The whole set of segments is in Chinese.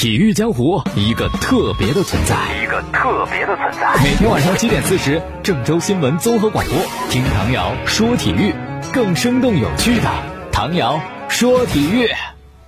体育江湖一个特别的存在，一个特别的存在。每天晚上七点四十，郑州新闻综合广播，听唐瑶说体育，更生动有趣的唐瑶说体育。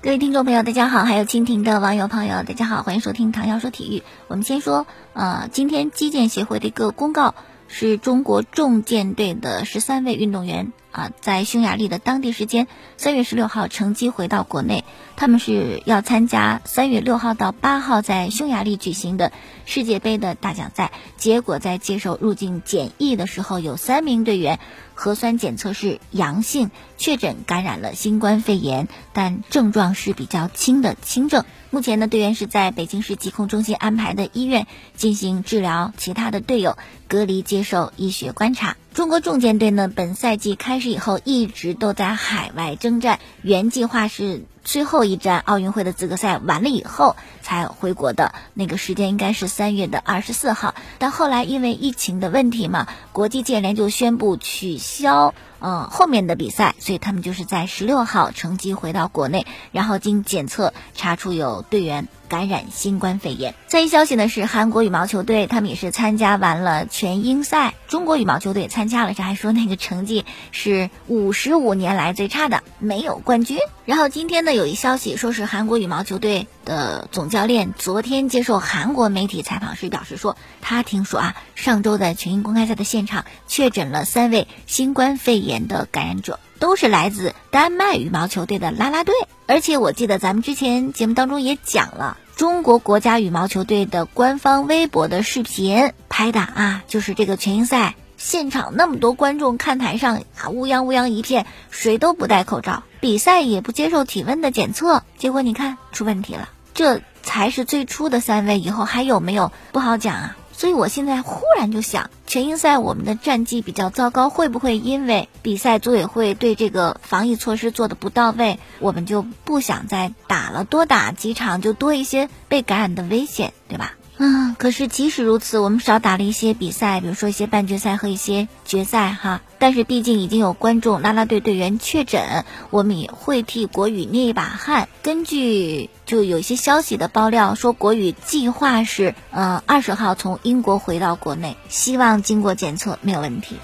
各位听众朋友，大家好，还有蜻蜓的网友朋友，大家好，欢迎收听唐瑶说体育。我们先说，呃，今天击剑协会的一个公告，是中国重剑队的十三位运动员。啊，在匈牙利的当地时间三月十六号乘机回到国内，他们是要参加三月六号到八号在匈牙利举行的世界杯的大奖赛。结果在接受入境检疫的时候，有三名队员核酸检测是阳性，确诊感染了新冠肺炎，但症状是比较轻的轻症。目前呢，队员是在北京市疾控中心安排的医院进行治疗，其他的队友隔离接受医学观察。中国重剑队呢，本赛季开始以后一直都在海外征战，原计划是最后一站奥运会的资格赛完了以后才回国的，那个时间应该是三月的二十四号，但后来因为疫情的问题嘛，国际健联就宣布取消。嗯，后面的比赛，所以他们就是在十六号乘机回到国内，然后经检测查出有队员感染新冠肺炎。再一消息呢是韩国羽毛球队，他们也是参加完了全英赛，中国羽毛球队参加了，这还说那个成绩是五十五年来最差的，没有冠军。然后今天呢有一消息说是韩国羽毛球队的总教练昨天接受韩国媒体采访时表示说，他听说啊，上周在全英公开赛的现场确诊了三位新冠肺炎。的感染者都是来自丹麦羽毛球队的啦啦队，而且我记得咱们之前节目当中也讲了，中国国家羽毛球队的官方微博的视频拍的啊，就是这个全英赛现场那么多观众看台上啊乌泱乌泱一片，谁都不戴口罩，比赛也不接受体温的检测，结果你看出问题了，这才是最初的三位，以后还有没有不好讲啊。所以我现在忽然就想，全英赛我们的战绩比较糟糕，会不会因为比赛组委会对这个防疫措施做的不到位，我们就不想再打了？多打几场就多一些被感染的危险，对吧？嗯，可是即使如此，我们少打了一些比赛，比如说一些半决赛和一些决赛哈。但是毕竟已经有观众啦啦队队员确诊，我们也会替国羽捏一把汗。根据就有一些消息的爆料说，国羽计划是嗯二十号从英国回到国内，希望经过检测没有问题。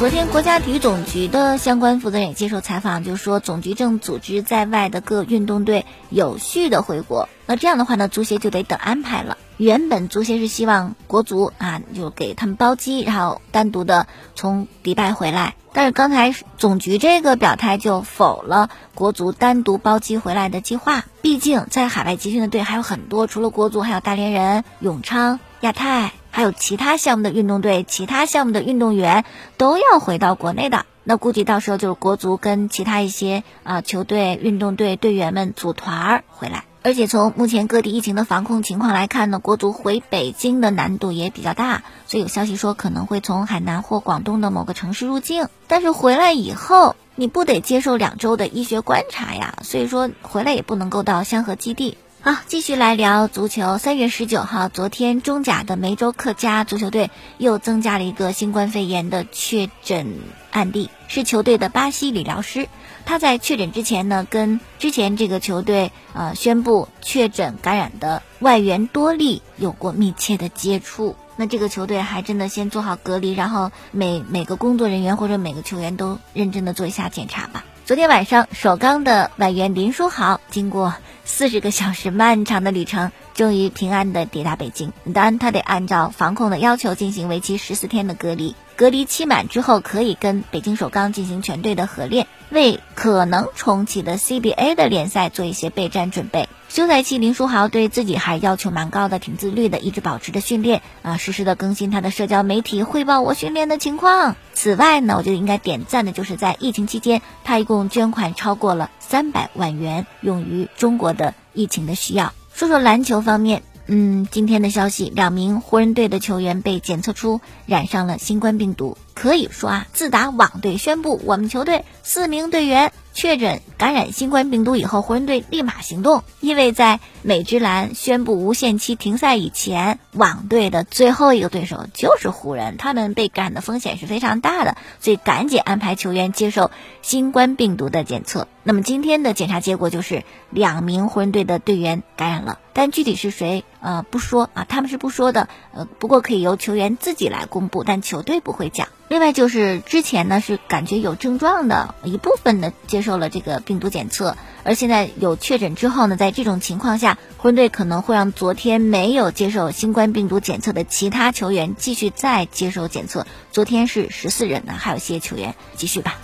昨天，国家体育总局的相关负责人也接受采访，就说总局正组织在外的各运动队有序的回国。那这样的话呢，足协就得等安排了。原本足协是希望国足啊，就给他们包机，然后单独的从迪拜回来。但是刚才总局这个表态就否了国足单独包机回来的计划。毕竟在海外集训的队还有很多，除了国足，还有大连人、永昌、亚太。还有其他项目的运动队、其他项目的运动员都要回到国内的，那估计到时候就是国足跟其他一些啊球队、运动队队员们组团儿回来。而且从目前各地疫情的防控情况来看呢，国足回北京的难度也比较大，所以有消息说可能会从海南或广东的某个城市入境。但是回来以后，你不得接受两周的医学观察呀？所以说回来也不能够到香河基地。好，继续来聊足球。三月十九号，昨天中甲的梅州客家足球队又增加了一个新冠肺炎的确诊案例，是球队的巴西理疗师。他在确诊之前呢，跟之前这个球队呃宣布确诊感染的外援多利有过密切的接触。那这个球队还真的先做好隔离，然后每每个工作人员或者每个球员都认真的做一下检查吧。昨天晚上，首钢的外援林书豪经过四十个小时漫长的旅程，终于平安的抵达北京。当然，他得按照防控的要求进行为期十四天的隔离。隔离期满之后，可以跟北京首钢进行全队的合练，为可能重启的 CBA 的联赛做一些备战准备。休赛期，林书豪对自己还要求蛮高的，挺自律的，一直保持着训练啊，实时的更新他的社交媒体，汇报我训练的情况。此外呢，我觉得应该点赞的就是在疫情期间，他一共捐款超过了三百万元，用于中国的疫情的需要。说说篮球方面，嗯，今天的消息，两名湖人队的球员被检测出染上了新冠病毒。可以说啊，自打网队宣布我们球队四名队员。确诊感染新冠病毒以后，湖人队立马行动，因为在美职篮宣布无限期停赛以前，网队的最后一个对手就是湖人，他们被感染的风险是非常大的，所以赶紧安排球员接受新冠病毒的检测。那么今天的检查结果就是两名湖人队的队员感染了，但具体是谁，呃，不说啊，他们是不说的，呃，不过可以由球员自己来公布，但球队不会讲。另外就是之前呢是感觉有症状的一部分的接受了这个病毒检测，而现在有确诊之后呢，在这种情况下，湖人队可能会让昨天没有接受新冠病毒检测的其他球员继续再接受检测。昨天是十四人呢，还有些球员继续吧。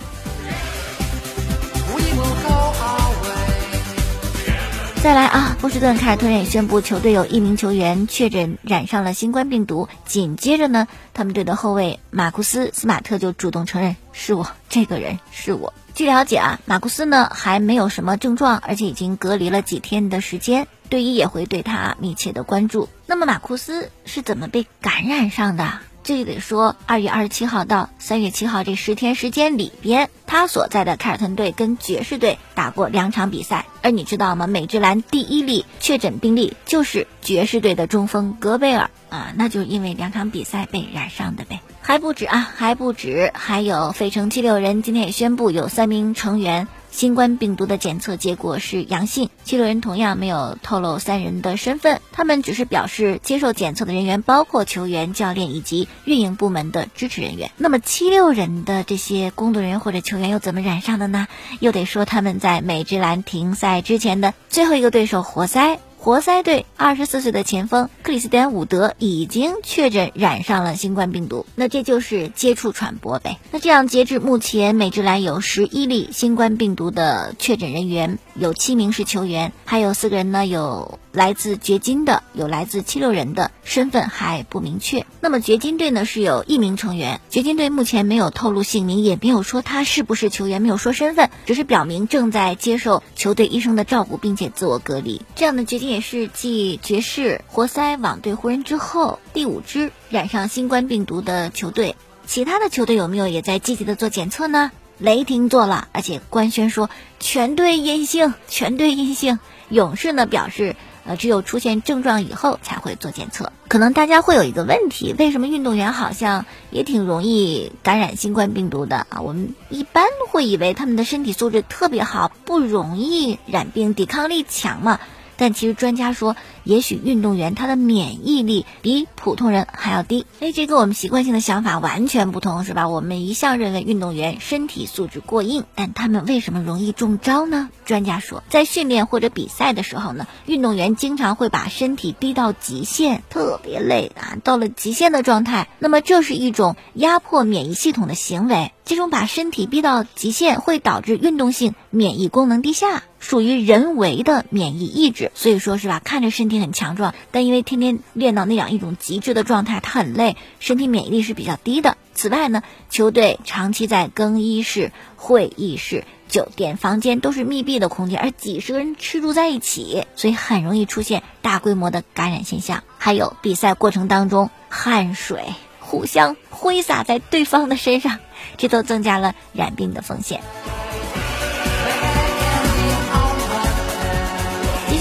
再来啊！波士顿凯尔特人也宣布，球队有一名球员确诊染上了新冠病毒。紧接着呢，他们队的后卫马库斯·斯马特就主动承认是我，这个人是我。据了解啊，马库斯呢还没有什么症状，而且已经隔离了几天的时间，队医也会对他密切的关注。那么马库斯是怎么被感染上的？这就得说，二月二十七号到三月七号这十天时间里边，他所在的凯尔特队跟爵士队打过两场比赛。而你知道吗？美职篮第一例确诊病例就是爵士队的中锋戈贝尔啊，那就是因为两场比赛被染上的呗。还不止啊，还不止，还有费城七六人今天也宣布有三名成员。新冠病毒的检测结果是阳性，七六人同样没有透露三人的身份，他们只是表示接受检测的人员包括球员、教练以及运营部门的支持人员。那么七六人的这些工作人员或者球员又怎么染上的呢？又得说他们在美职篮停赛之前的最后一个对手活塞。活塞队二十四岁的前锋克里斯蒂安·伍德已经确诊染上了新冠病毒，那这就是接触传播呗。那这样，截至目前，美职篮有十一例新冠病毒的确诊人员，有七名是球员，还有四个人呢有。来自掘金的有来自七六人的身份还不明确。那么掘金队呢是有一名成员，掘金队目前没有透露姓名，也没有说他是不是球员，没有说身份，只是表明正在接受球队医生的照顾，并且自我隔离。这样的掘金也是继爵士、活塞、网队、湖人之后第五支染上新冠病毒的球队。其他的球队有没有也在积极的做检测呢？雷霆做了，而且官宣说全队阴性，全队阴性。勇士呢表示。呃，只有出现症状以后才会做检测。可能大家会有一个问题，为什么运动员好像也挺容易感染新冠病毒的啊？我们一般会以为他们的身体素质特别好，不容易染病，抵抗力强嘛。但其实专家说，也许运动员他的免疫力比普通人还要低。哎，这跟我们习惯性的想法完全不同，是吧？我们一向认为运动员身体素质过硬，但他们为什么容易中招呢？专家说，在训练或者比赛的时候呢，运动员经常会把身体逼到极限，特别累啊，到了极限的状态，那么这是一种压迫免疫系统的行为。这种把身体逼到极限会导致运动性免疫功能低下，属于人为的免疫抑制。所以说是吧，看着身体很强壮，但因为天天练到那样一种极致的状态，他很累，身体免疫力是比较低的。此外呢，球队长期在更衣室、会议室、酒店房间都是密闭的空间，而几十个人吃住在一起，所以很容易出现大规模的感染现象。还有比赛过程当中汗水。互相挥洒在对方的身上，这都增加了染病的风险。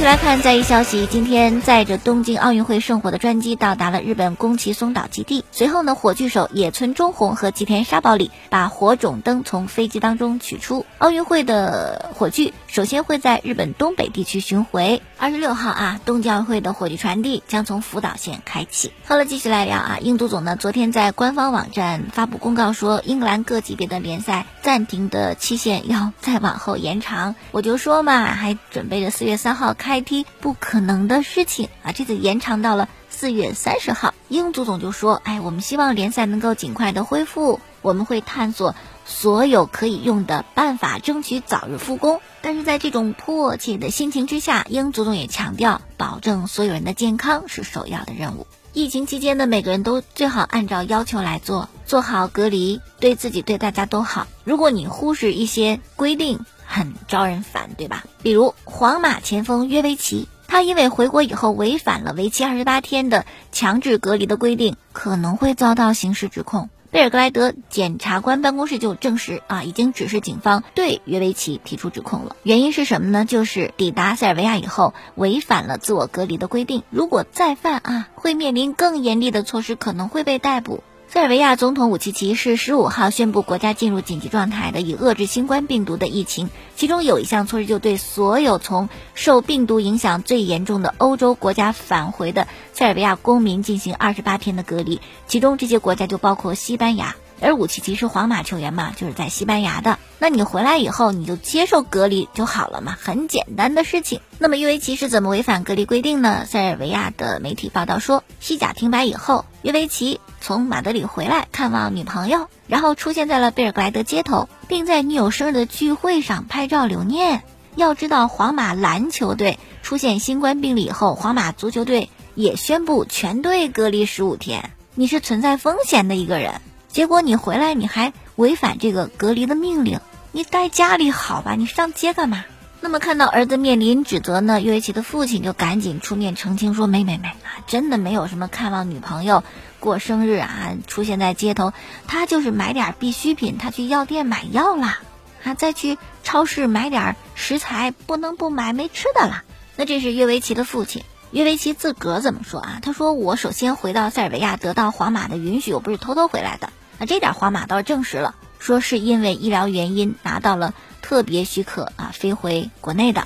来看在一消息，今天载着东京奥运会圣火的专机到达了日本宫崎松岛基地。随后呢，火炬手野村忠宏和吉田沙保里把火种灯从飞机当中取出。奥运会的火炬首先会在日本东北地区巡回。二十六号啊，东京奥运会的火炬传递将从福岛县开启。好了，继续来聊啊，印度总呢昨天在官方网站发布公告说，英格兰各级别的联赛暂停的期限要再往后延长。我就说嘛，还准备着四月三号开。IT 不可能的事情啊！这次延长到了四月三十号。英足总就说：“哎，我们希望联赛能够尽快的恢复，我们会探索所有可以用的办法，争取早日复工。”但是在这种迫切的心情之下，英足总也强调，保证所有人的健康是首要的任务。疫情期间的，每个人都最好按照要求来做，做好隔离，对自己对大家都好。如果你忽视一些规定，很招人烦，对吧？比如皇马前锋约维奇，他因为回国以后违反了为期二十八天的强制隔离的规定，可能会遭到刑事指控。贝尔格莱德检察官办公室就证实啊，已经指示警方对约维奇提出指控了。原因是什么呢？就是抵达塞尔维亚以后违反了自我隔离的规定，如果再犯啊，会面临更严厉的措施，可能会被逮捕。塞尔维亚总统武契奇是十五号宣布国家进入紧急状态的，以遏制新冠病毒的疫情。其中有一项措施，就对所有从受病毒影响最严重的欧洲国家返回的塞尔维亚公民进行二十八天的隔离。其中这些国家就包括西班牙。而武契奇是皇马球员嘛，就是在西班牙的。那你回来以后，你就接受隔离就好了嘛，很简单的事情。那么约维奇是怎么违反隔离规定呢？塞尔维亚的媒体报道说，西甲停摆以后，约维奇从马德里回来看望女朋友，然后出现在了贝尔格莱德街头，并在女友生日的聚会上拍照留念。要知道，皇马篮球队出现新冠病例以后，皇马足球队也宣布全队隔离十五天，你是存在风险的一个人。结果你回来，你还违反这个隔离的命令，你待家里好吧？你上街干嘛？那么看到儿子面临指责呢，约维奇的父亲就赶紧出面澄清说：没没没啊，真的没有什么看望女朋友过生日啊，出现在街头，他就是买点必需品，他去药店买药啦，啊，再去超市买点食材，不能不买没吃的了。那这是约维奇的父亲。约维奇自个儿怎么说啊？他说：“我首先回到塞尔维亚，得到皇马的允许，我不是偷偷回来的。”那这点皇马倒是证实了，说是因为医疗原因拿到了特别许可啊，飞回国内的。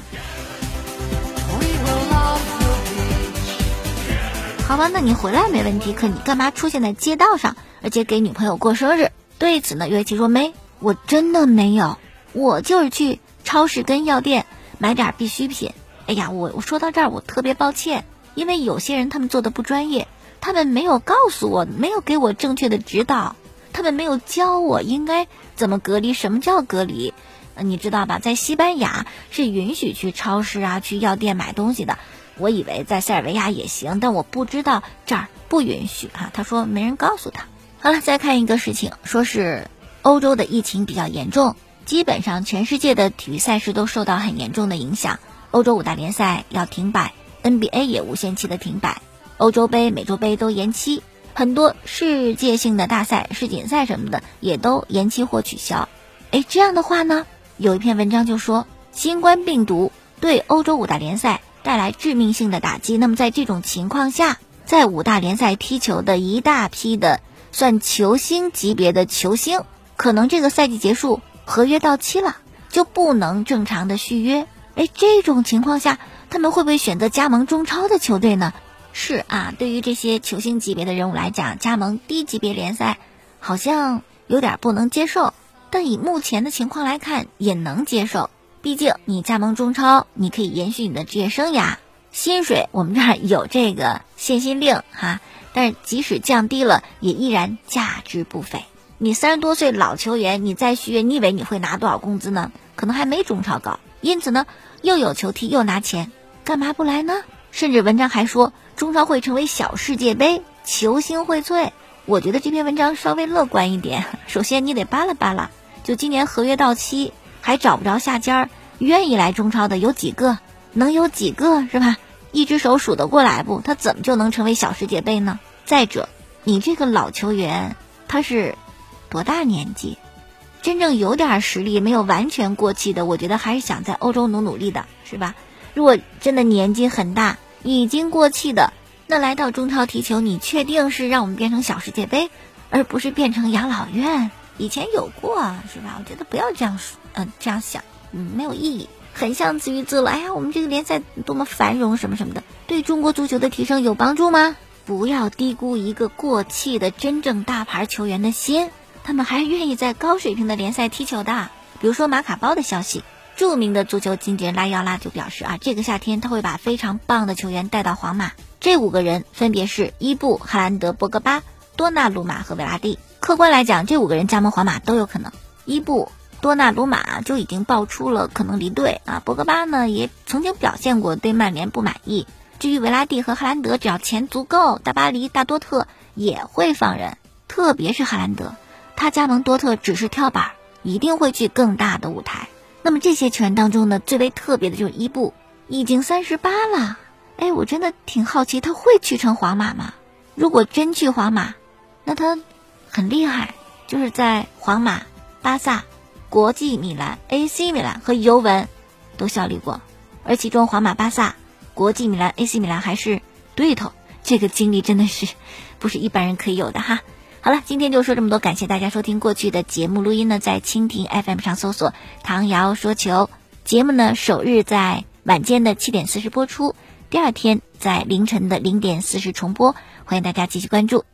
好吧，那你回来没问题，可你干嘛出现在街道上，而且给女朋友过生日？对此呢，约维奇说没，我真的没有，我就是去超市跟药店买点必需品。哎呀，我我说到这儿，我特别抱歉，因为有些人他们做的不专业，他们没有告诉我，没有给我正确的指导。他们没有教我应该怎么隔离，什么叫隔离？你知道吧？在西班牙是允许去超市啊、去药店买东西的。我以为在塞尔维亚也行，但我不知道这儿不允许哈。他说没人告诉他。好了，再看一个事情，说是欧洲的疫情比较严重，基本上全世界的体育赛事都受到很严重的影响。欧洲五大联赛要停摆，NBA 也无限期的停摆，欧洲杯、美洲杯都延期。很多世界性的大赛、世锦赛什么的也都延期或取消。哎，这样的话呢，有一篇文章就说，新冠病毒对欧洲五大联赛带来致命性的打击。那么在这种情况下，在五大联赛踢球的一大批的算球星级别的球星，可能这个赛季结束，合约到期了，就不能正常的续约。哎，这种情况下，他们会不会选择加盟中超的球队呢？是啊，对于这些球星级别的人物来讲，加盟低级别联赛好像有点不能接受。但以目前的情况来看，也能接受。毕竟你加盟中超，你可以延续你的职业生涯，薪水我们这儿有这个限薪令哈。但是即使降低了，也依然价值不菲。你三十多岁老球员，你再续约，你以为你会拿多少工资呢？可能还没中超高。因此呢，又有球踢又拿钱，干嘛不来呢？甚至文章还说。中超会成为小世界杯，球星荟萃。我觉得这篇文章稍微乐观一点。首先，你得扒拉扒拉，就今年合约到期还找不着下家，愿意来中超的有几个？能有几个是吧？一只手数得过来不？他怎么就能成为小世界杯呢？再者，你这个老球员他是多大年纪？真正有点实力、没有完全过气的，我觉得还是想在欧洲努努力的，是吧？如果真的年纪很大，已经过气的，那来到中超踢球，你确定是让我们变成小世界杯，而不是变成养老院？以前有过是吧？我觉得不要这样说，嗯，这样想，嗯，没有意义，很像自娱自乐。哎呀，我们这个联赛多么繁荣，什么什么的，对中国足球的提升有帮助吗？不要低估一个过气的真正大牌球员的心，他们还是愿意在高水平的联赛踢球的。比如说马卡包的消息。著名的足球经纪人拉奥拉就表示啊，这个夏天他会把非常棒的球员带到皇马。这五个人分别是伊布、哈兰德、博格巴、多纳鲁马和维拉蒂。客观来讲，这五个人加盟皇马都有可能。伊布、多纳鲁马就已经爆出了可能离队啊。博格巴呢也曾经表现过对曼联不满意。至于维拉蒂和哈兰德，只要钱足够，大巴黎、大多特也会放人。特别是哈兰德，他加盟多特只是跳板，一定会去更大的舞台。那么这些球员当中呢，最为特别的就是伊布，已经三十八了。哎，我真的挺好奇，他会去成皇马吗？如果真去皇马，那他很厉害，就是在皇马、巴萨、国际米兰、AC 米兰和尤文都效力过，而其中皇马、巴萨、国际米兰、AC 米兰还是对头，这个经历真的是不是一般人可以有的哈。好了，今天就说这么多，感谢大家收听过去的节目录音呢，在蜻蜓 FM 上搜索“唐瑶说球”节目呢，首日在晚间的七点四十播出，第二天在凌晨的零点四十重播，欢迎大家继续关注。